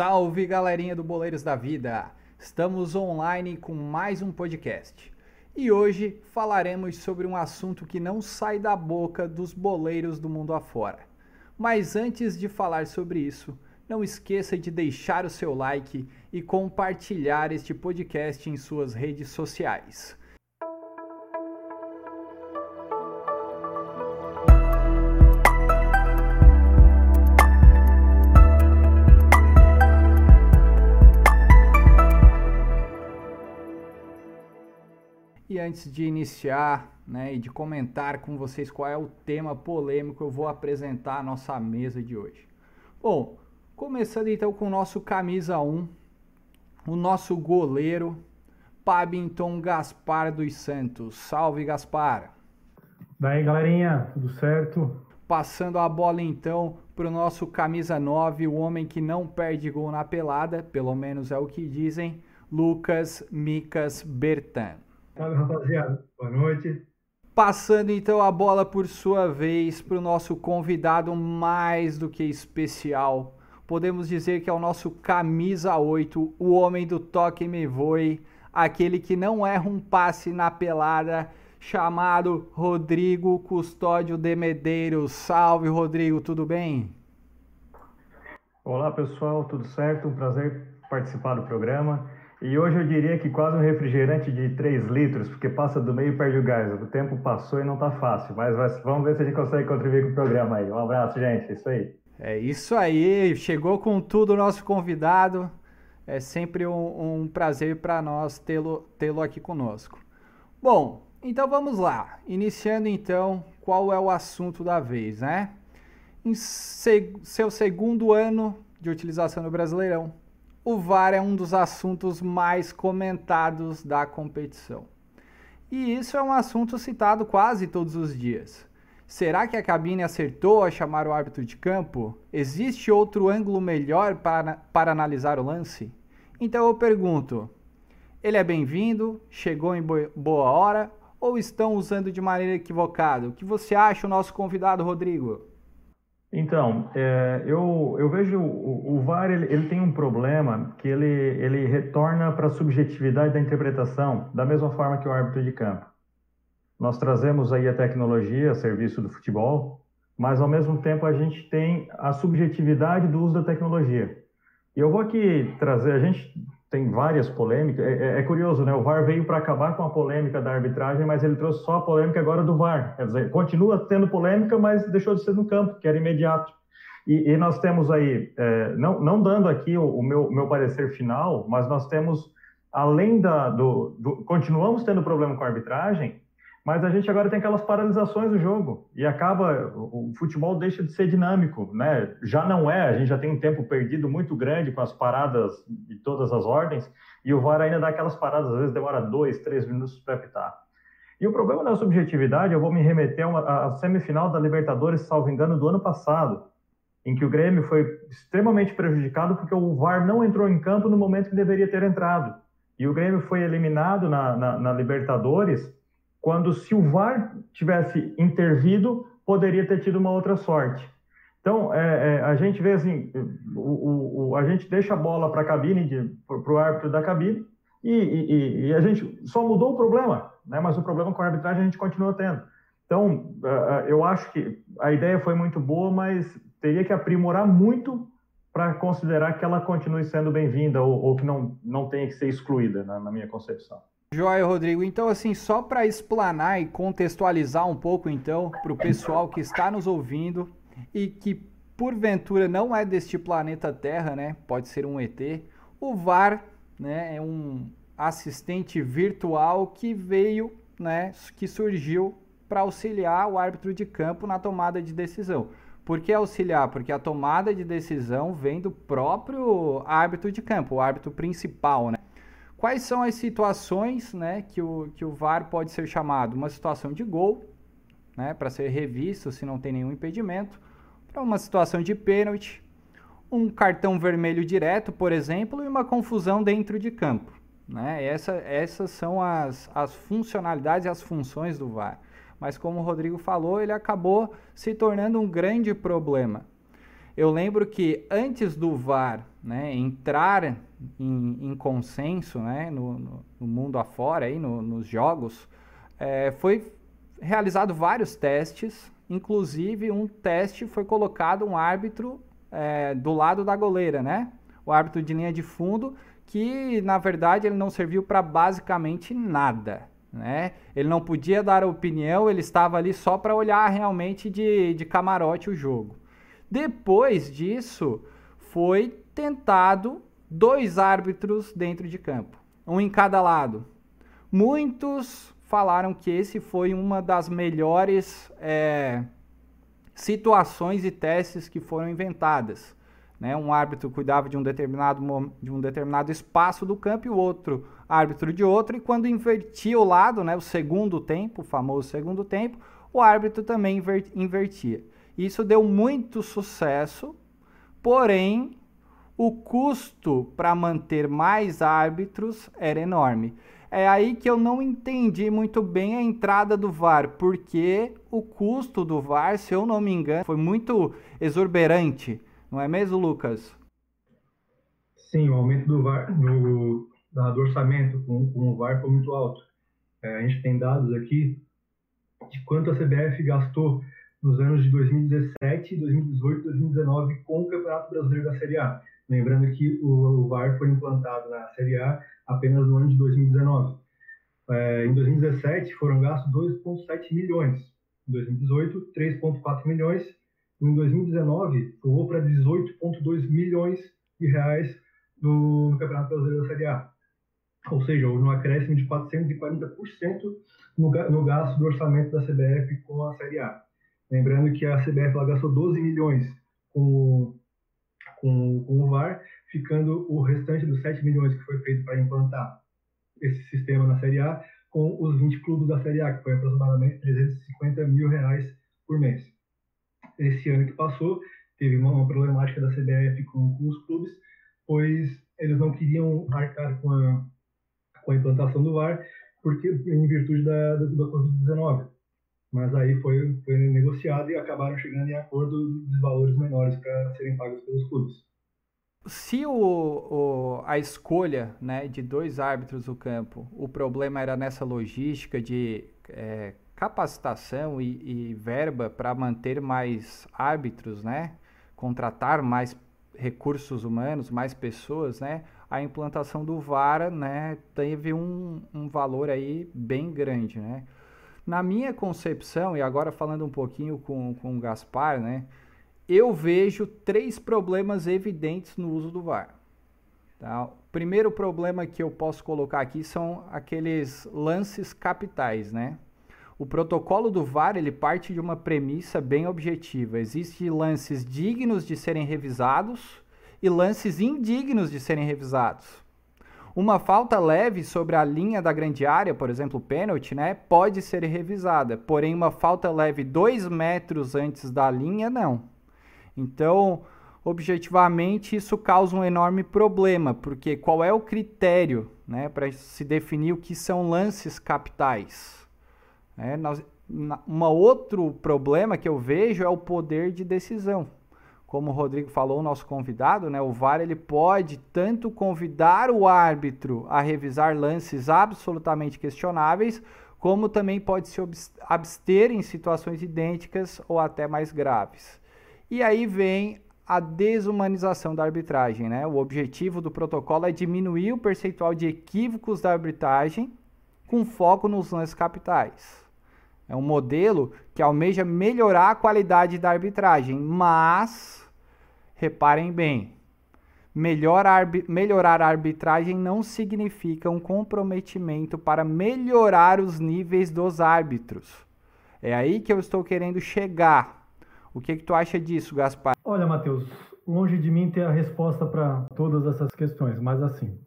Salve galerinha do Boleiros da Vida! Estamos online com mais um podcast e hoje falaremos sobre um assunto que não sai da boca dos boleiros do mundo afora. Mas antes de falar sobre isso, não esqueça de deixar o seu like e compartilhar este podcast em suas redes sociais. Antes de iniciar né, e de comentar com vocês qual é o tema polêmico, eu vou apresentar a nossa mesa de hoje. Bom, começando então com o nosso camisa 1, o nosso goleiro, Pabinton Gaspar dos Santos. Salve, Gaspar! Daí, galerinha, tudo certo? Passando a bola então para o nosso camisa 9, o homem que não perde gol na pelada, pelo menos é o que dizem, Lucas Micas Bertan. Salve, rapaziada. Boa noite. Passando então a bola por sua vez para o nosso convidado mais do que especial. Podemos dizer que é o nosso camisa 8, o homem do toque me voe, aquele que não erra um passe na pelada, chamado Rodrigo Custódio de Medeiros. Salve, Rodrigo, tudo bem? Olá, pessoal, tudo certo? Um prazer participar do programa. E hoje eu diria que quase um refrigerante de 3 litros, porque passa do meio e perde o gás. O tempo passou e não tá fácil, mas vamos ver se a gente consegue contribuir com o programa aí. Um abraço, gente. É isso aí. É isso aí. Chegou com tudo o nosso convidado. É sempre um, um prazer para nós tê-lo tê aqui conosco. Bom, então vamos lá. Iniciando então, qual é o assunto da vez, né? Em se, seu segundo ano de utilização no Brasileirão, o VAR é um dos assuntos mais comentados da competição. E isso é um assunto citado quase todos os dias. Será que a cabine acertou a chamar o árbitro de campo? Existe outro ângulo melhor para, para analisar o lance? Então eu pergunto: ele é bem-vindo? Chegou em boa hora? Ou estão usando de maneira equivocada? O que você acha, o nosso convidado Rodrigo? Então, é, eu, eu vejo o, o VAR ele, ele, tem um problema que ele, ele retorna para a subjetividade da interpretação, da mesma forma que o árbitro de campo. Nós trazemos aí a tecnologia a serviço do futebol, mas ao mesmo tempo a gente tem a subjetividade do uso da tecnologia. E eu vou aqui trazer, a gente tem várias polêmicas. É, é, é, curioso, né? O VAR veio para acabar com a polêmica da arbitragem, mas ele trouxe só a polêmica agora do VAR. Quer dizer, continua tendo polêmica, mas deixou de ser no campo, que era imediato. E, e nós temos aí, é, não, não dando aqui o, o, meu, meu parecer final, mas nós temos, além da. Do, do, continuamos tendo problema com a arbitragem, mas a gente agora tem aquelas paralisações do jogo e acaba o futebol deixa de ser dinâmico, né? Já não é, a gente já tem um tempo perdido muito grande com as paradas de todas as ordens e o VAR ainda dá aquelas paradas, às vezes demora dois, três minutos para apitar. E o problema da subjetividade, eu vou me remeter à semifinal da Libertadores, salvo engano, do ano passado, em que o Grêmio foi extremamente prejudicado porque o VAR não entrou em campo no momento que deveria ter entrado. E o Grêmio foi eliminado na, na, na Libertadores quando se o VAR tivesse intervido, poderia ter tido uma outra sorte. Então, é, é, a gente vê assim, o, o, a gente deixa a bola para a cabine, para o árbitro da cabine, e, e, e, a gente só mudou o problema, né? mas o problema com a arbitragem a gente continua tendo. Então, é, é, eu acho que a ideia foi muito boa, mas teria que aprimorar muito para considerar que ela continue sendo bem-vinda ou, ou, que não, não tenha que ser excluída, na, na minha concepção. Joia, Rodrigo. Então, assim, só para explanar e contextualizar um pouco, então, para o pessoal que está nos ouvindo e que porventura não é deste planeta Terra, né? Pode ser um ET. O VAR, né, é um assistente virtual que veio, né, que surgiu para auxiliar o árbitro de campo na tomada de decisão. Por que auxiliar? Porque a tomada de decisão vem do próprio árbitro de campo, o árbitro principal, né? Quais são as situações né, que, o, que o VAR pode ser chamado? Uma situação de gol, né, para ser revisto se não tem nenhum impedimento, para uma situação de pênalti, um cartão vermelho direto, por exemplo, e uma confusão dentro de campo. Né? Essa, essas são as, as funcionalidades e as funções do VAR. Mas como o Rodrigo falou, ele acabou se tornando um grande problema. Eu lembro que antes do VAR né, entrar em, em consenso né, no, no, mundo afora, aí, no, nos jogos, é, foi realizado vários testes, inclusive um teste foi colocado um árbitro é, do lado da goleira, né? O árbitro de linha de fundo, que na verdade ele não serviu para basicamente nada. Né? Ele não podia dar opinião, ele estava ali só para olhar realmente de, de camarote o jogo. Depois disso, foi tentado dois árbitros dentro de campo, um em cada lado. Muitos falaram que esse foi uma das melhores é, situações e testes que foram inventadas. Né? Um árbitro cuidava de um, determinado, de um determinado espaço do campo e o outro árbitro de outro, e quando invertia o lado, né, o segundo tempo, o famoso segundo tempo, o árbitro também invertia. Isso deu muito sucesso, porém o custo para manter mais árbitros era enorme. É aí que eu não entendi muito bem a entrada do VAR, porque o custo do VAR, se eu não me engano, foi muito exuberante, não é mesmo, Lucas? Sim, o aumento do VAR, no, do orçamento com, com o VAR foi muito alto. É, a gente tem dados aqui de quanto a CBF gastou nos anos de 2017, 2018 2019 com o Campeonato Brasileiro da Série A. Lembrando que o, o VAR foi implantado na Série A apenas no ano de 2019. É, em 2017 foram gastos 2,7 milhões, em 2018 3,4 milhões, em 2019 voou para 18,2 milhões de reais no, no Campeonato Brasileiro da Série A ou seja, houve um acréscimo de 440% no, no gasto do orçamento da CBF com a Série A. Lembrando que a CBF ela gastou 12 milhões com, com, com o VAR, ficando o restante dos 7 milhões que foi feito para implantar esse sistema na Série A com os 20 clubes da Série A, que foi aproximadamente 350 mil reais por mês. Esse ano que passou, teve uma, uma problemática da CBF com, com os clubes, pois eles não queriam arcar com a, com a implantação do VAR, porque em virtude da, da, da Covid-19. Mas aí foi, foi negociado e acabaram chegando em acordo dos valores menores para serem pagos pelos clubes. Se o, o, a escolha né, de dois árbitros no campo, o problema era nessa logística de é, capacitação e, e verba para manter mais árbitros, né, contratar mais recursos humanos, mais pessoas, né, a implantação do VAR, né, teve um, um valor aí bem grande, né. Na minha concepção, e agora falando um pouquinho com, com o Gaspar, né, eu vejo três problemas evidentes no uso do VAR. Tá? Primeiro problema que eu posso colocar aqui são aqueles lances capitais, né? O protocolo do VAR ele parte de uma premissa bem objetiva. Existem lances dignos de serem revisados e lances indignos de serem revisados. Uma falta leve sobre a linha da grande área, por exemplo, pênalti, né, pode ser revisada, porém uma falta leve dois metros antes da linha, não. Então, objetivamente, isso causa um enorme problema, porque qual é o critério né, para se definir o que são lances capitais? É, nós, uma outro problema que eu vejo é o poder de decisão como o Rodrigo falou, o nosso convidado, né, o VAR ele pode tanto convidar o árbitro a revisar lances absolutamente questionáveis, como também pode se abster em situações idênticas ou até mais graves. E aí vem a desumanização da arbitragem. Né? O objetivo do protocolo é diminuir o percentual de equívocos da arbitragem com foco nos lances capitais. É um modelo que almeja melhorar a qualidade da arbitragem, mas Reparem bem, melhor melhorar a arbitragem não significa um comprometimento para melhorar os níveis dos árbitros. É aí que eu estou querendo chegar. O que, que tu acha disso, Gaspar? Olha, Matheus, longe de mim ter a resposta para todas essas questões, mas assim,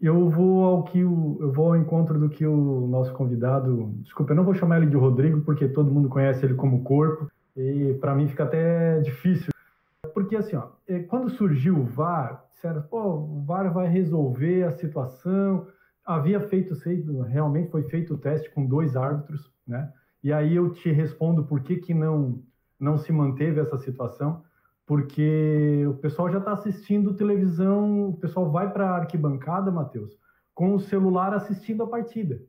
eu vou ao que o, eu vou ao encontro do que o nosso convidado, desculpa, eu não vou chamar ele de Rodrigo porque todo mundo conhece ele como corpo e para mim fica até difícil porque assim, ó, é, quando surgiu o VAR, disseram, pô, o VAR vai resolver a situação. Havia feito, realmente foi feito o teste com dois árbitros, né? E aí eu te respondo por que, que não, não se manteve essa situação. Porque o pessoal já está assistindo televisão, o pessoal vai para a arquibancada, Matheus, com o celular assistindo a partida,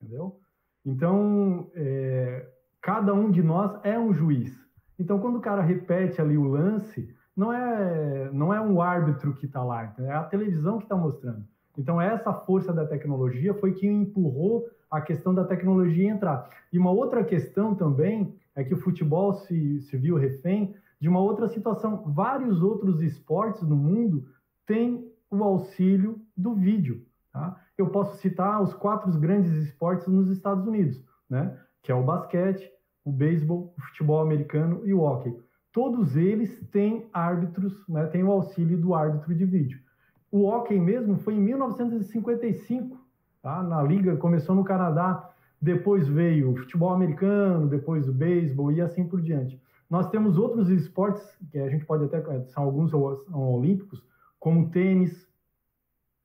entendeu? Então, é, cada um de nós é um juiz. Então, quando o cara repete ali o lance, não é, não é um árbitro que está lá, é a televisão que está mostrando. Então, essa força da tecnologia foi que empurrou a questão da tecnologia entrar. E uma outra questão também é que o futebol se, se viu refém de uma outra situação. Vários outros esportes no mundo têm o auxílio do vídeo. Tá? Eu posso citar os quatro grandes esportes nos Estados Unidos, né? que é o basquete, o beisebol, o futebol americano e o hockey. Todos eles têm árbitros, né? têm o auxílio do árbitro de vídeo. O hockey mesmo foi em 1955, tá? na liga, começou no Canadá, depois veio o futebol americano, depois o beisebol e assim por diante. Nós temos outros esportes, que a gente pode até, são alguns olímpicos, como tênis,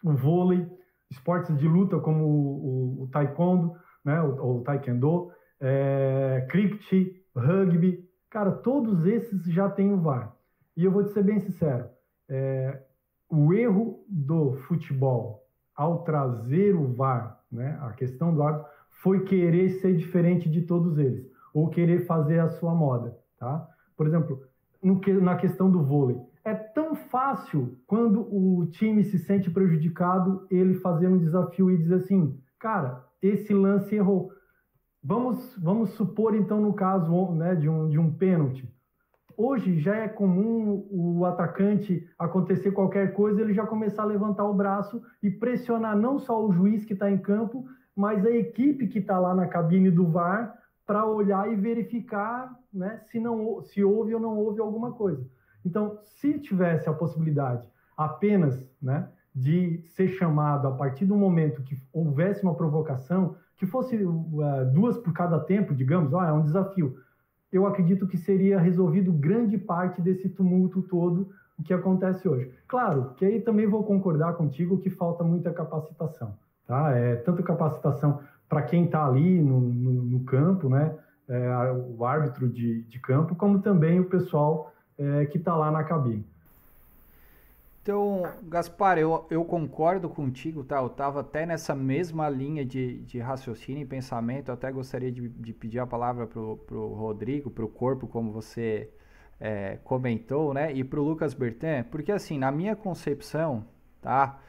o vôlei, esportes de luta como o, o, o taekwondo, né, o, o taekwondo, é, cricket, rugby, cara, todos esses já têm o VAR. E eu vou te ser bem sincero, é, o erro do futebol ao trazer o VAR, né, a questão do árbitro, foi querer ser diferente de todos eles, ou querer fazer a sua moda, tá? Por exemplo, que, na questão do vôlei, é tão fácil quando o time se sente prejudicado, ele fazer um desafio e dizer assim, cara, esse lance errou. Vamos, vamos supor então no caso né, de um, de um pênalti. Hoje já é comum o atacante acontecer qualquer coisa, ele já começar a levantar o braço e pressionar não só o juiz que está em campo, mas a equipe que está lá na cabine do VAR para olhar e verificar né, se, não, se houve ou não houve alguma coisa. Então, se tivesse a possibilidade apenas né, de ser chamado a partir do momento que houvesse uma provocação, que fosse uh, duas por cada tempo, digamos, oh, é um desafio, eu acredito que seria resolvido grande parte desse tumulto todo o que acontece hoje. Claro, que aí também vou concordar contigo que falta muita capacitação, tá? É tanto capacitação para quem está ali no, no, no, campo, né? É, o árbitro de, de, campo, como também o pessoal é, que está lá na cabine. Então, Gaspar, eu, eu concordo contigo, tá? Eu estava até nessa mesma linha de, de raciocínio e pensamento. Eu até gostaria de, de pedir a palavra para o Rodrigo, para o corpo, como você é, comentou, né? E para o Lucas Bertin, porque assim, na minha concepção, tá?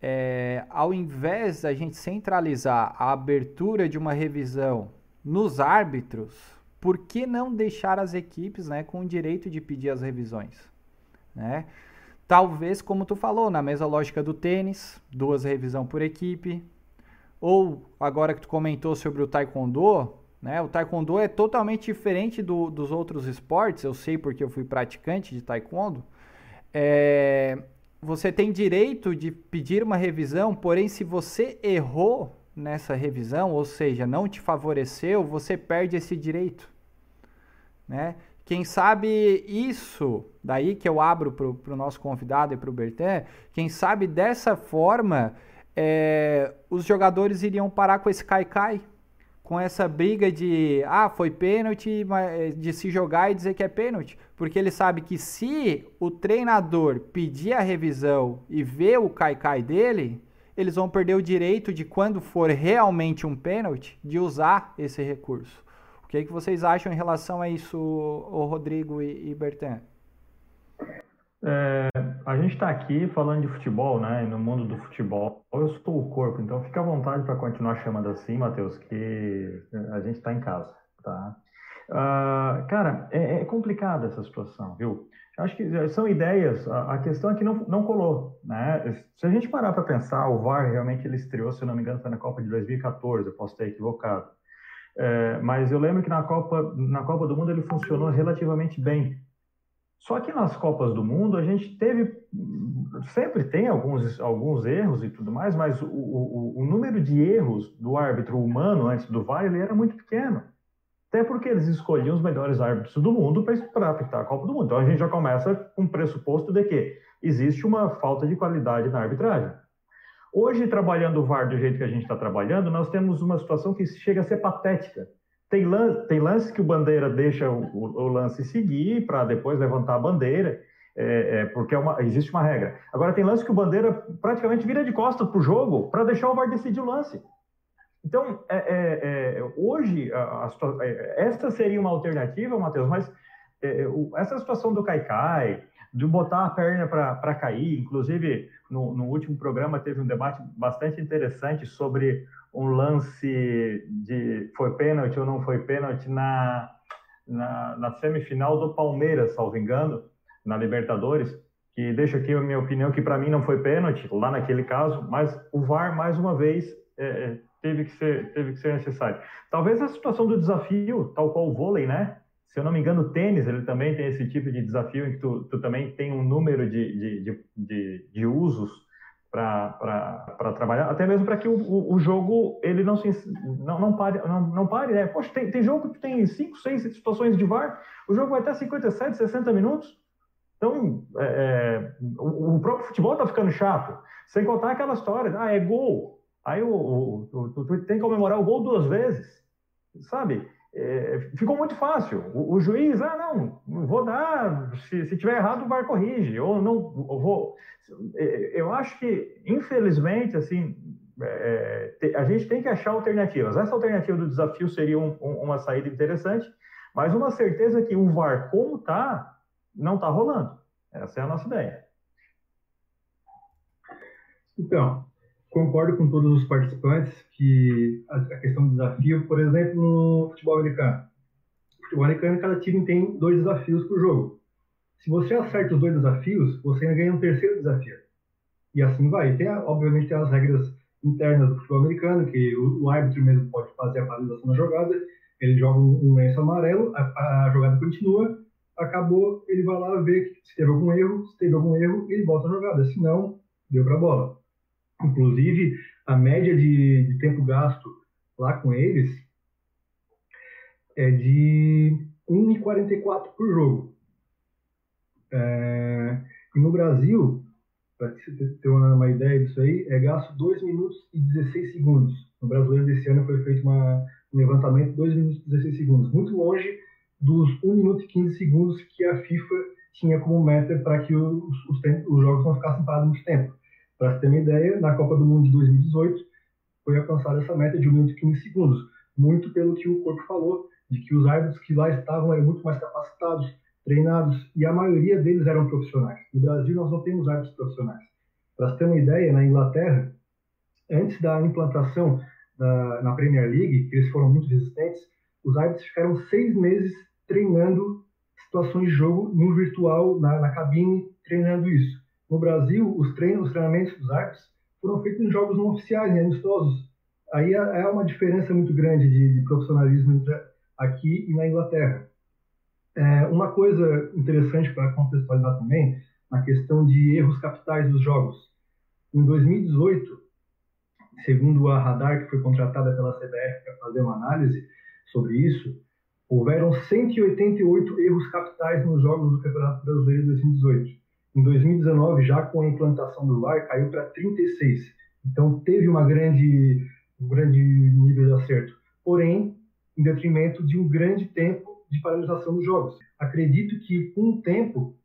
É, ao invés da gente centralizar a abertura de uma revisão nos árbitros, por que não deixar as equipes né, com o direito de pedir as revisões? Né? Talvez, como tu falou, na mesma lógica do tênis, duas revisão por equipe. Ou agora que tu comentou sobre o taekwondo, né? O taekwondo é totalmente diferente do, dos outros esportes. Eu sei porque eu fui praticante de taekwondo. É, você tem direito de pedir uma revisão, porém, se você errou nessa revisão, ou seja, não te favoreceu, você perde esse direito, né? Quem sabe isso, daí que eu abro para o nosso convidado e para o Bertin, quem sabe dessa forma é, os jogadores iriam parar com esse cai-cai, com essa briga de, ah, foi pênalti, de se jogar e dizer que é pênalti. Porque ele sabe que se o treinador pedir a revisão e ver o cai-cai dele, eles vão perder o direito de, quando for realmente um pênalti, de usar esse recurso. O que, é que vocês acham em relação a isso, o Rodrigo e, e Bertan? É, a gente está aqui falando de futebol, né? No mundo do futebol, eu sou o corpo, então fica à vontade para continuar chamando assim, Matheus, que a gente está em casa, tá? Uh, cara, é, é complicada essa situação, viu? Acho que são ideias. A, a, questão é que não, não colou, né? Se a gente parar para pensar, o VAR realmente ele estreou, se eu não me engano, foi na Copa de 2014. Eu posso ter equivocado. É, mas eu lembro que na Copa, na Copa do Mundo ele funcionou relativamente bem. Só que nas Copas do Mundo a gente teve, sempre tem alguns, alguns erros e tudo mais, mas o, o, o número de erros do árbitro humano antes do VAR ele era muito pequeno. Até porque eles escolhiam os melhores árbitros do mundo para apitar a Copa do Mundo. Então a gente já começa com o pressuposto de que existe uma falta de qualidade na arbitragem. Hoje, trabalhando o VAR do jeito que a gente está trabalhando, nós temos uma situação que chega a ser patética. Tem lance, tem lance que o Bandeira deixa o, o lance seguir para depois levantar a bandeira, é, é, porque é uma, existe uma regra. Agora, tem lance que o Bandeira praticamente vira de costas para o jogo para deixar o VAR decidir o lance. Então, é, é, é hoje, a, a, essa seria uma alternativa, Matheus, mas essa situação do Caicai, de botar a perna para cair, inclusive no, no, último programa teve um debate bastante interessante sobre um lance de foi pênalti ou não foi pênalti na, na, na semifinal do Palmeiras, salvo engano, na Libertadores, que deixa aqui a minha opinião que para mim não foi pênalti lá naquele caso, mas o VAR mais uma vez é, é, teve que ser teve que ser necessário. Talvez a situação do desafio, tal qual o vôlei, né? Se eu não me engano, o tênis ele também tem esse tipo de desafio em que tu, tu também tem um número de, de, de, de, de usos para trabalhar, até mesmo para que o, o, o, jogo ele não se não, não pare, não, não pare, né? Poxa, tem, tem jogo que tem 5, 6 situações de VAR, o jogo vai até 57, 60 minutos. Então, é, é, o, o, próprio futebol está ficando chato. Sem contar aquela história, ah, é gol. Aí o, o, tu, tu tem que comemorar o gol duas vezes, sabe? É, ficou muito fácil. O, o, juiz, ah, não, vou dar, se, se tiver errado, o VAR corrige, ou não, vou. É, eu acho que, infelizmente, assim, é, a gente tem que achar alternativas. Essa alternativa do desafio seria um, um, uma saída interessante, mas uma certeza que o VAR, como está, não está rolando. Essa é a nossa ideia. Então, concordo com todos os participantes que a, questão do desafio, por exemplo, no futebol americano. No futebol americano, cada time tem dois desafios por jogo. Se você acerta os dois desafios, você ainda ganha um terceiro desafio. E assim vai. Tem, obviamente, tem as regras internas do futebol americano, que o, o árbitro mesmo pode fazer a paralisação da jogada, ele joga um, um lenço amarelo, a, a, jogada continua, acabou, ele vai lá ver se teve algum erro, se teve algum erro, ele volta a jogada, se não, deu para a bola. Inclusive, a média de, de tempo gasto lá com eles é de 1,44 por jogo. É, no Brasil, para ter uma, uma, ideia disso aí, é gasto 2 minutos e 16 segundos. No brasileiro desse ano foi feito uma, um levantamento 2 minutos e 16 segundos, muito longe dos 1 minuto e 15 segundos que a FIFA tinha como meta para que os, os, os, jogos não ficassem parados muito tempo. Para ter uma ideia, na Copa do Mundo de 2018 foi alcançada essa meta de 1 minuto e 15 segundos, muito pelo que o corpo falou, de que os árbitros que lá estavam eram muito mais capacitados, treinados, e a maioria deles eram profissionais. No Brasil, nós não temos árbitros profissionais. Para ter uma ideia, na Inglaterra, antes da implantação da, na Premier League, eles foram muito resistentes, os árbitros ficaram seis meses treinando situações de jogo no virtual, na, na cabine, treinando isso. No Brasil, os treinos, os treinamentos dos árbitros foram feitos em jogos não oficiais, em amistosos. Aí é, é uma diferença muito grande de, de profissionalismo entre aqui e na Inglaterra. É, uma coisa interessante para contextualizar também, na questão de erros capitais dos jogos. Em 2018, segundo a Radar, que foi contratada pela CBF para fazer uma análise sobre isso, houveram 188 erros capitais nos jogos do Campeonato Brasileiro de 2018. Em 2019, já com a implantação do VAR, caiu para 36. Então, teve uma grande, um grande nível de acerto. Porém, em detrimento de um grande tempo de paralisação dos jogos. Acredito que, com o tempo,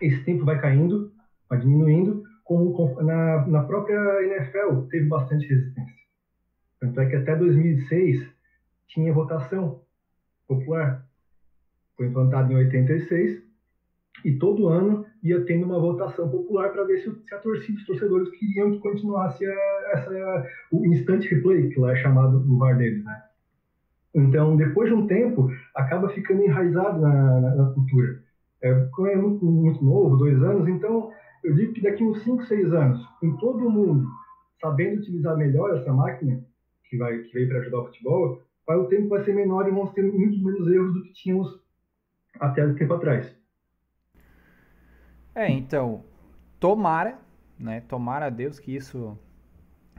esse tempo vai caindo, vai diminuindo, como na, na própria NFL teve bastante resistência. Tanto é que até 2006 tinha votação popular. Foi implantado em 86 e todo ano ia tendo uma votação popular para ver se, se, a torcida, os torcedores queriam que continuasse a, essa, o instant replay, que lá é chamado do VAR deles, né? Então, depois de um tempo, acaba ficando enraizado na, na, na cultura. É, como é muito, muito, novo, dois anos, então eu digo que daqui uns 5, 6 anos, com todo mundo sabendo utilizar melhor essa máquina, que, vai, que veio para ajudar o futebol, vai, o tempo vai ser menor e vamos ter muitos menos erros do que tínhamos até o tempo atrás. É, então, tomara, né? Tomara a Deus que isso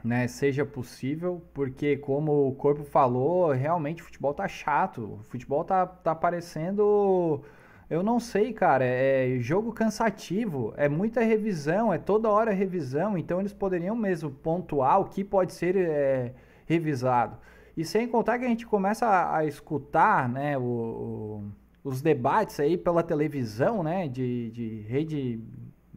né, seja possível, porque como o corpo falou, realmente o futebol tá chato. O futebol tá, tá parecendo. Eu não sei, cara. É jogo cansativo, é muita revisão, é toda hora revisão, então eles poderiam mesmo pontuar o que pode ser é, revisado. E sem contar que a gente começa a, a escutar, né, o, o, os debates aí pela televisão, né, de, de rede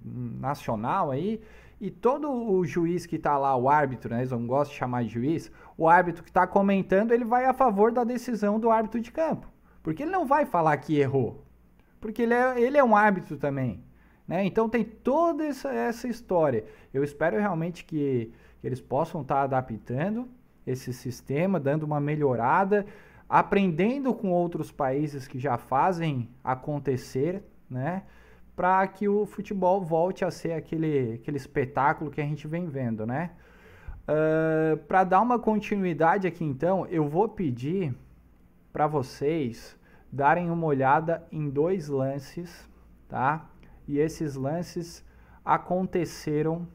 nacional aí, e todo o juiz que está lá, o árbitro, né, eles não gostam de chamar de juiz, o árbitro que está comentando, ele vai a favor da decisão do árbitro de campo. Porque ele não vai falar que errou. Porque ele é, ele é um árbitro também. Né? Então tem toda essa, essa história. Eu espero realmente que, que eles possam estar tá adaptando esse sistema, dando uma melhorada, aprendendo com outros países que já fazem acontecer, né? Para que o futebol volte a ser aquele, aquele espetáculo que a gente vem vendo, né? Uh, para dar uma continuidade aqui, então, eu vou pedir para vocês darem uma olhada em dois lances, tá? E esses lances aconteceram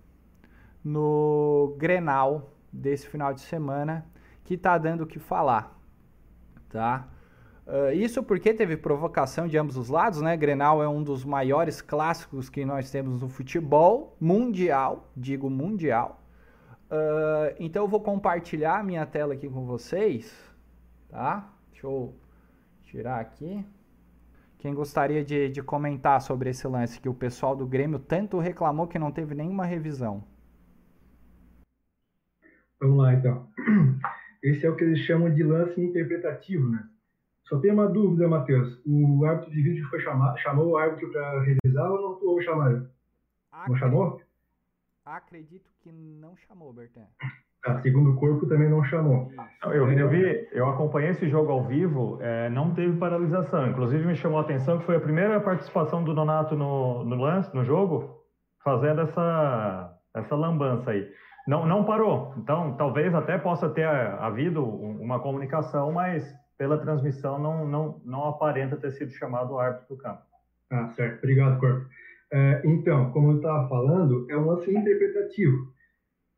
no Grenal desse final de semana, que tá dando o que falar, tá? Uh, isso porque teve provocação de ambos os lados, né? Grenal é um dos maiores clássicos que nós temos no futebol mundial, digo mundial. Uh, então eu vou compartilhar a minha tela aqui com vocês, tá? Deixa eu tirar aqui. Quem gostaria de, de comentar sobre esse lance que o pessoal do Grêmio tanto reclamou que não teve nenhuma revisão? Vamos lá, então. Esse é o que eles chamam de lance interpretativo, né? Só tem uma dúvida, Matheus. O árbitro de vídeo foi chamar, chamou o árbitro para revisar ou não ou chamaram? Acredito, não chamou? Acredito que não chamou, Bertan. Ah, segundo o corpo também não chamou. Eu, eu vi, eu acompanhei esse jogo ao vivo, é, não teve paralisação. Inclusive me chamou a atenção que foi a primeira participação do Donato no, no lance, no jogo, fazendo essa, essa lambança aí. Não, não parou. Então, talvez até possa ter havido uma comunicação, mas pela transmissão não, não, não aparenta ter sido chamado o árbitro do campo. Ah, certo. Obrigado, Corpo. É, então, como eu estava falando, é um lance interpretativo.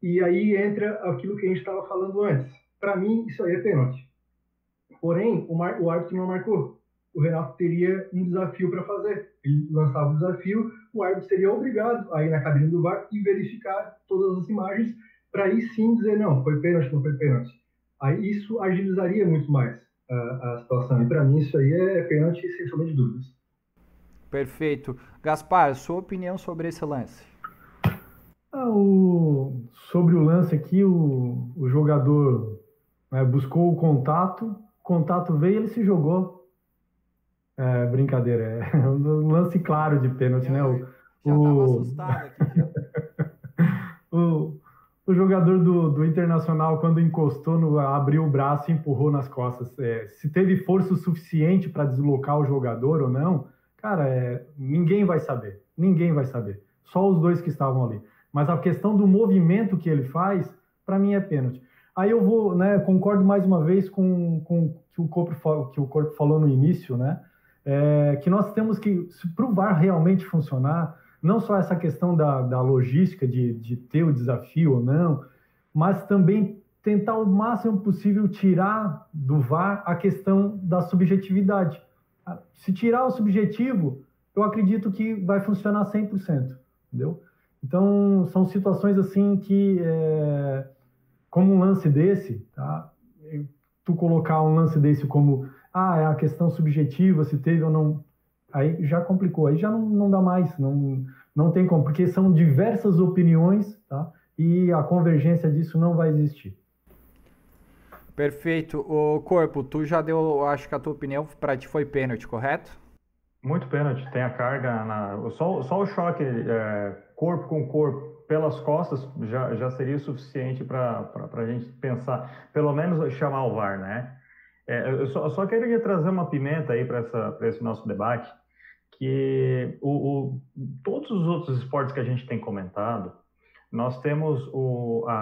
E aí entra aquilo que a gente estava falando antes. Para mim, isso aí é pênalti. Porém, o, mar, o árbitro não marcou. O Renato teria um desafio para fazer. Ele lançava o desafio, o árbitro seria obrigado a ir na cabine do VAR e verificar todas as imagens para aí sim dizer não, foi pênalti, não foi pênalti. Aí isso agilizaria muito mais a, a situação. E para mim isso aí é pênalti sem sombra de dúvidas. Perfeito. Gaspar, sua opinião sobre esse lance? Ah, o, sobre o lance aqui, o, o jogador né, buscou o contato, o contato veio e ele se jogou. É, brincadeira, é um lance claro de pênalti, né? O, já o... assustado aqui. o, o jogador do, do Internacional, quando encostou, no, abriu o braço e empurrou nas costas. É, se teve força o suficiente para deslocar o jogador ou não, cara, é, ninguém vai saber. Ninguém vai saber. Só os dois que estavam ali. Mas a questão do movimento que ele faz, para mim é pênalti. Aí eu vou, né, concordo mais uma vez com, com que o corpo que o corpo falou no início, né, é, que nós temos que, para o VAR realmente funcionar, não só essa questão da, da logística de, de ter o desafio ou não, mas também tentar o máximo possível tirar do VAR a questão da subjetividade. Se tirar o subjetivo, eu acredito que vai funcionar 100%, entendeu? Então, são situações assim que, é, como um lance desse, tá? tu colocar um lance desse como, ah, é a questão subjetiva, se teve ou não, aí já complicou, aí já não, não dá mais, não, não tem como, porque são diversas opiniões, tá? E a convergência disso não vai existir. Perfeito. O Corpo, tu já deu, acho que a tua opinião para ti foi pênalti, correto? Muito pênalti, tem a carga, na, só, só o choque é, corpo com corpo pelas costas já, já seria suficiente para a gente pensar, pelo menos chamar o VAR, né? É, eu, só, eu só queria trazer uma pimenta aí para esse nosso debate, que o, o, todos os outros esportes que a gente tem comentado, nós temos o, a,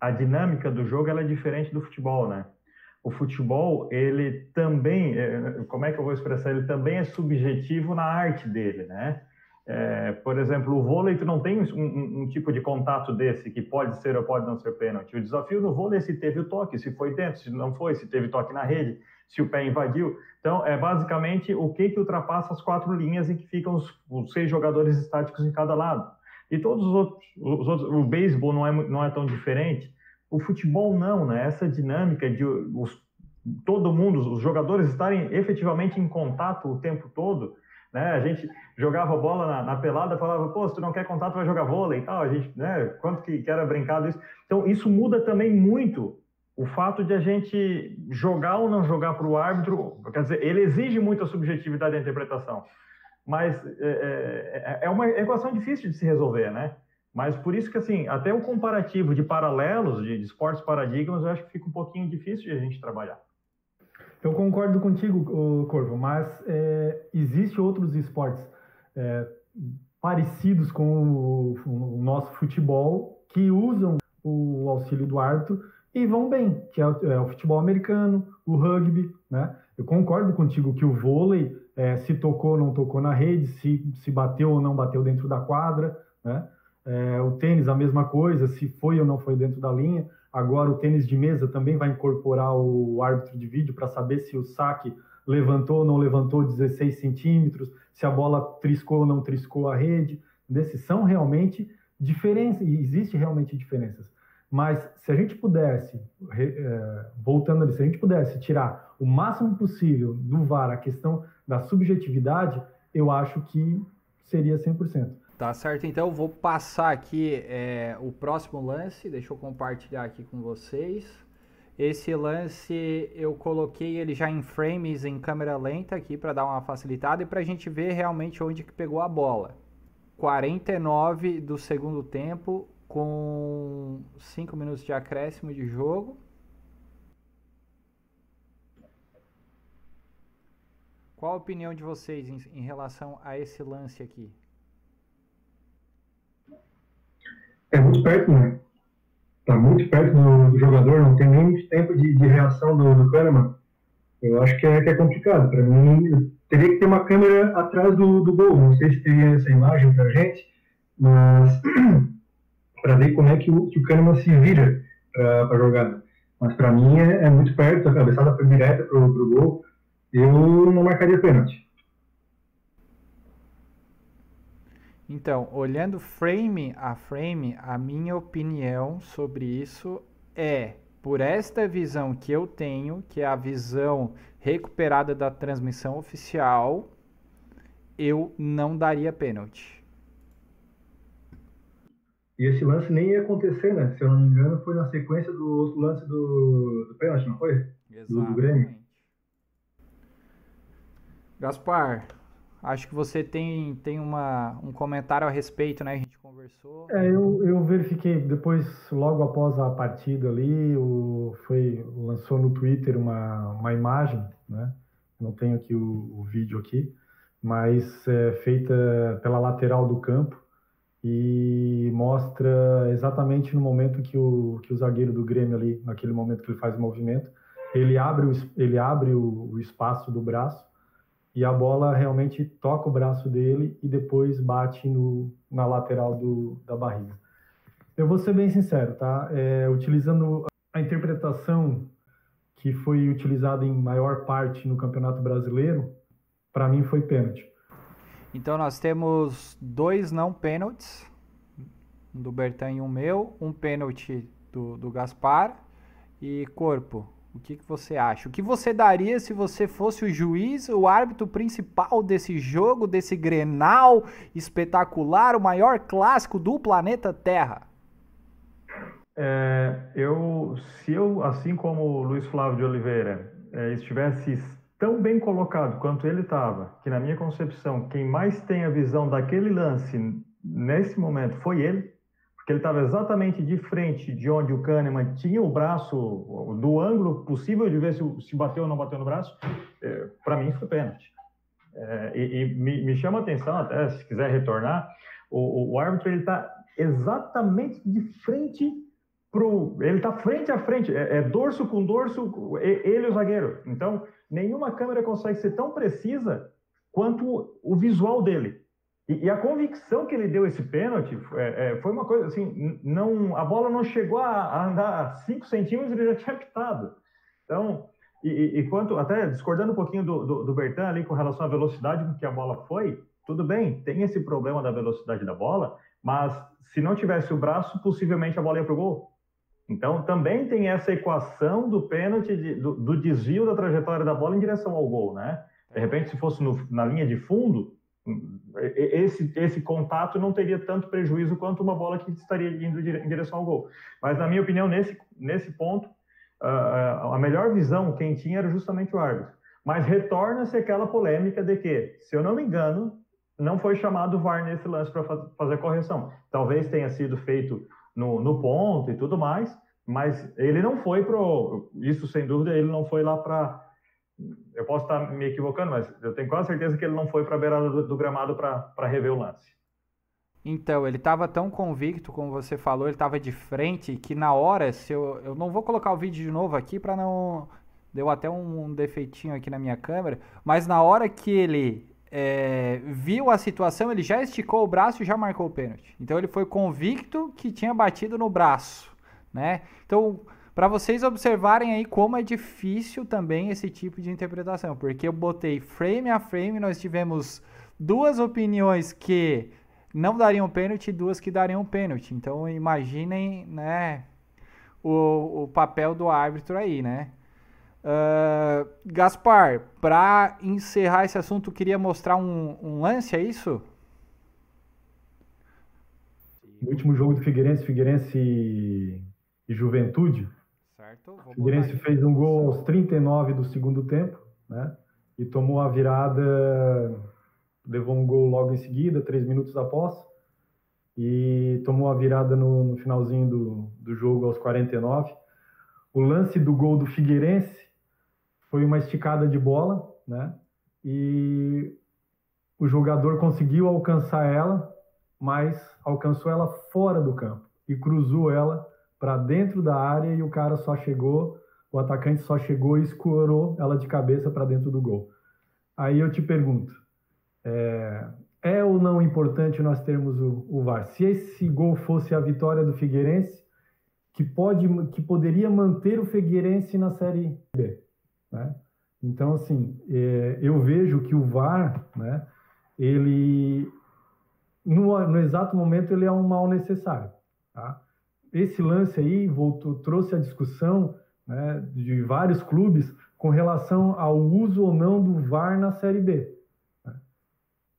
a, a dinâmica do jogo ela é diferente do futebol, né? o futebol, ele também, é, como é que eu vou expressar? Ele também é subjetivo na arte dele, né? É, por exemplo, o vôlei, tu não tem um, um, um, tipo de contato desse que pode ser ou pode não ser pênalti. O desafio no vôlei é se teve o toque, se foi dentro, se não foi, se teve toque na rede, se o pé invadiu. Então, é basicamente o que que ultrapassa as quatro linhas em que ficam os, os seis jogadores estáticos em cada lado. E todos os outros, os outros o beisebol não é, não é tão diferente O futebol não, né? Essa dinâmica de os, todo mundo, os jogadores estarem efetivamente em contato o tempo todo, né? A gente jogava bola na, na, pelada, falava, pô, se tu não quer contato, vai jogar vôlei e tal. A gente, né? Quanto que, que era brincado isso. Então, isso muda também muito o fato de a gente jogar ou não jogar para o árbitro. Quer dizer, ele exige muito a subjetividade da interpretação. Mas é, é, é uma equação difícil de se resolver, né? Mas por isso que, assim, até o comparativo de paralelos, de, de esportes paradigmas, eu acho que fica um pouquinho difícil de a gente trabalhar. Eu concordo contigo, Corvo, mas é, existe outros esportes é, parecidos com o, o, nosso futebol que usam o auxílio do árbitro e vão bem, que é o, é o futebol americano, o rugby, né? Eu concordo contigo que o vôlei, é, se tocou ou não tocou na rede, se, se bateu ou não bateu dentro da quadra, né? É, o tênis, a mesma coisa, se foi ou não foi dentro da linha. Agora, o tênis de mesa também vai incorporar o árbitro de vídeo para saber se o saque levantou ou não levantou 16 centímetros, se a bola triscou ou não triscou a rede. Desses são realmente diferenças, e existe realmente diferenças. Mas se a gente pudesse, é, voltando ali, se a gente pudesse tirar o máximo possível do VAR a questão da subjetividade, eu acho que seria 100%. Tá certo, então vou passar aqui é, o próximo lance, deixa eu compartilhar aqui com vocês. Esse lance eu coloquei ele já em frames em câmera lenta aqui para dar uma facilitada e para a gente ver realmente onde que pegou a bola. 49 do segundo tempo com 5 minutos de acréscimo de jogo. Qual a opinião de vocês em, em relação a esse lance aqui? É muito perto, né? Tá muito perto do, do jogador, não tem nem tempo de, de reação do, do Kahneman. Eu acho que é, que é complicado. Para mim, teria que ter uma câmera atrás do, do gol. Não sei se teria essa imagem para gente, mas para ver como é que o, que o Kahneman se vira para jogada. Mas para mim é, é, muito perto, a cabeçada foi direta para o gol. Eu não marcaria pênalti. Então, olhando frame a frame, a minha opinião sobre isso é, por esta visão que eu tenho, que é a visão recuperada da transmissão oficial, eu não daria pênalti. E esse lance nem ia acontecer, né? Se eu não me engano, foi na sequência do outro lance do, do pênalti, não foi? Exatamente. Do, do Grêmio. Gaspar, Acho que você tem, tem uma, um comentário a respeito, né? A gente conversou. É, eu, eu verifiquei depois, logo após a partida ali, o, foi, lançou no Twitter uma, uma imagem, né? Não tenho aqui o, o vídeo aqui, mas é feita pela lateral do campo e mostra exatamente no momento que o, que o zagueiro do Grêmio ali, naquele momento que ele faz o movimento, ele abre o, ele abre o, o espaço do braço e a bola realmente toca o braço dele e depois bate no, na lateral do, da barriga. Eu vou ser bem sincero, tá? É, utilizando a interpretação que foi utilizada em maior parte no Campeonato Brasileiro, para mim foi pênalti. Então nós temos dois não pênaltis, um do Bertan e um meu, um pênalti do, do Gaspar e corpo. O que, que você acha? O que você daria se você fosse o juiz, o árbitro principal desse jogo, desse Grenal espetacular, o maior clássico do planeta Terra? É, eu, se eu, assim como o Luiz Flávio de Oliveira, é, estivesse tão bem colocado quanto ele estava, que na minha concepção, quem mais tem a visão daquele lance nesse momento foi ele, que ele estava exatamente de frente de onde o Kahneman tinha o braço, do ângulo possível de ver se, se bateu ou não bateu no braço, é, para mim foi pênalti. É, e, e me, me, chama a atenção, até se quiser retornar, o, o árbitro ele está exatamente de frente pro, ele está frente a frente, é, é, dorso com dorso, ele e o zagueiro. Então, nenhuma câmera consegue ser tão precisa quanto o visual dele. E, e, a convicção que ele deu esse pênalti é, é, foi uma coisa assim, não, a bola não chegou a, a andar 5 centímetros, ele já tinha pitado. Então, e, e, quanto, até discordando um pouquinho do, do, do Bertan ali com relação à velocidade com que a bola foi, tudo bem, tem esse problema da velocidade da bola, mas se não tivesse o braço, possivelmente a bola ia para o gol. Então, também tem essa equação do pênalti, de, do, do, desvio da trajetória da bola em direção ao gol, né? De repente, se fosse no, na linha de fundo, esse, esse contato não teria tanto prejuízo quanto uma bola que estaria indo em direção ao gol. Mas, na minha opinião, nesse, nesse ponto, a melhor visão quem tinha era justamente o árbitro. Mas retorna-se aquela polêmica de que, se eu não me engano, não foi chamado o VAR nesse lance para fazer correção. Talvez tenha sido feito no, no ponto e tudo mais, mas ele não foi para. Isso, sem dúvida, ele não foi lá para eu posso estar me equivocando, mas eu tenho quase certeza que ele não foi para a beirada do, do gramado para rever o lance. Então, ele estava tão convicto, como você falou, ele estava de frente, que na hora, se eu, eu não vou colocar o vídeo de novo aqui para não. Deu até um defeitinho aqui na minha câmera, mas na hora que ele é, viu a situação, ele já esticou o braço e já marcou o pênalti. Então ele foi convicto que tinha batido no braço, né? Então para vocês observarem aí como é difícil também esse tipo de interpretação, porque eu botei frame a frame, nós tivemos duas opiniões que não dariam pênalti e duas que dariam pênalti. Então imaginem, né, o, o papel do árbitro aí, né? Uh, Gaspar, para encerrar esse assunto, queria mostrar um, um, lance, é isso? O último jogo do Figueirense, Figueirense e Juventude, certo. O Figueirense fez um gol aos 39 do segundo tempo, né? E tomou a virada, levou um gol logo em seguida, três minutos após, e tomou a virada no, no finalzinho do, do jogo aos 49. O lance do gol do Figueirense foi uma esticada de bola, né? E o jogador conseguiu alcançar ela, mas alcançou ela fora do campo e cruzou ela para dentro da área e o cara só chegou, o atacante só chegou e escorou ela de cabeça para dentro do gol. Aí eu te pergunto, é, é, ou não importante nós termos o, o VAR? Se esse gol fosse a vitória do Figueirense, que pode, que poderia manter o Figueirense na Série B, né? Então, assim, é, eu vejo que o VAR, né, ele, no, no exato momento, ele é um mal necessário, tá? Esse lance aí voltou, trouxe a discussão né, de vários clubes com relação ao uso ou não do VAR na Série B. Né?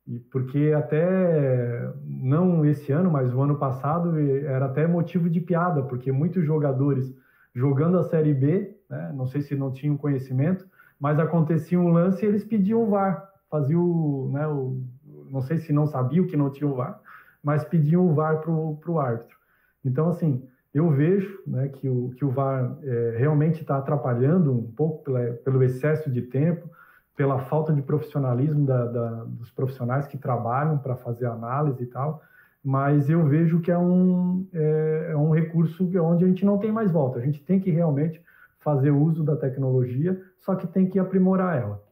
E porque até, não esse ano, mas o ano passado, era até motivo de piada, porque muitos jogadores jogando a Série B, né, não sei se não tinham conhecimento, mas acontecia um lance e eles pediam o VAR, faziam, né, o, não sei se não sabiam que não tinha o VAR, mas pediam o VAR para o árbitro. Então, assim, eu vejo né, que, o, que o VAR é, realmente está atrapalhando um pouco pela, pelo excesso de tempo, pela falta de profissionalismo da, da, dos profissionais que trabalham para fazer análise e tal, mas eu vejo que é um, é, é um recurso onde a gente não tem mais volta. A gente tem que realmente fazer uso da tecnologia, só que tem que aprimorar ela.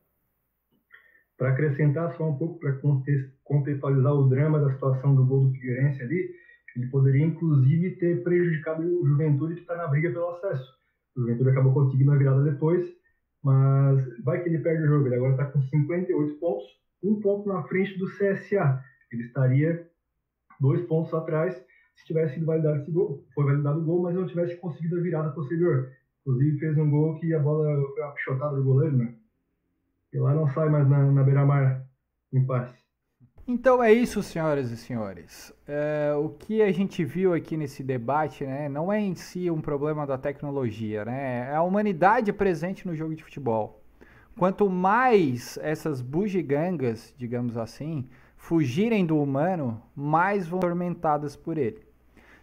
Para acrescentar só um pouco, para contextualizar o drama da situação do gol do Figueirense ali, ele poderia, inclusive, ter prejudicado o Juventude que está na briga pelo acesso. O Juventude acabou conseguindo a virada depois, mas vai que ele perde o jogo. Ele agora está com 58 pontos, um ponto na frente do CSA. Ele estaria dois pontos atrás se tivesse sido validado esse gol. Foi validado o gol, mas não tivesse conseguido a virada posterior. Inclusive fez um gol que a bola foi uma do goleiro, né? E lá não sai mais na, na beira-mar em paz. Então é isso, senhoras e senhores. É, o que a gente viu aqui nesse debate, né, não é em si um problema da tecnologia, né? É a humanidade presente no jogo de futebol. Quanto mais essas bugigangas, digamos assim, fugirem do humano, mais vão atormentadas por ele.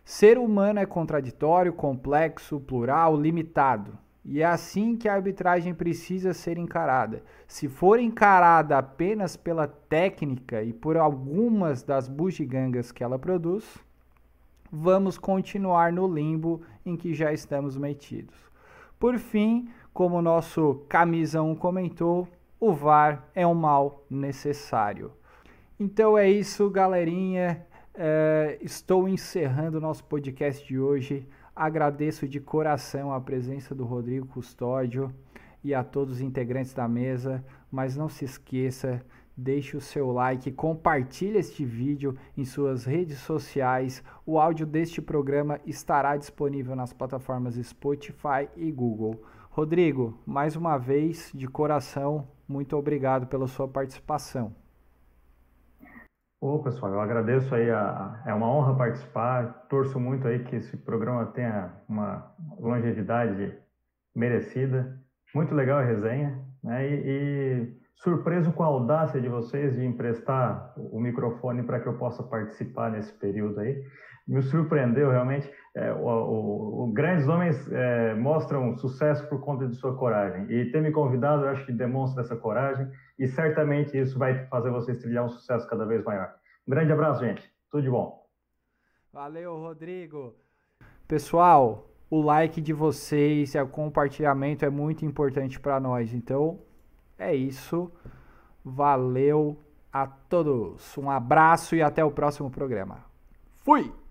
Ser humano é contraditório, complexo, plural, limitado. E é assim que a arbitragem precisa ser encarada. Se for encarada apenas pela técnica e por algumas das bugigangas que ela produz, vamos continuar no limbo em que já estamos metidos. Por fim, como o nosso camisa 1 comentou, o VAR é um mal necessário. Então é isso, galerinha. É, estou encerrando o nosso podcast de hoje. Agradeço de coração a presença do Rodrigo Custódio e a todos os integrantes da mesa, mas não se esqueça, deixe o seu like, compartilhe este vídeo em suas redes sociais. O áudio deste programa estará disponível nas plataformas Spotify e Google. Rodrigo, mais uma vez, de coração, muito obrigado pela sua participação. Ô, pessoal, eu agradeço aí, a, é uma honra participar, torço muito aí que esse programa tenha uma longevidade merecida. Muito legal a resenha, né? E, e surpreso com a audácia de vocês de emprestar o microfone para que eu possa participar nesse período aí. Me surpreendeu realmente. É, o, o, o, grandes homens é, mostram sucesso por conta de sua coragem. E ter me convidado, eu acho que demonstra essa coragem. E certamente isso vai fazer vocês trilhar um sucesso cada vez maior. Um grande abraço, gente. Tudo de bom. Valeu, Rodrigo. Pessoal, o like de vocês e o compartilhamento é muito importante para nós. Então, é isso. Valeu a todos. Um abraço e até o próximo programa. Fui!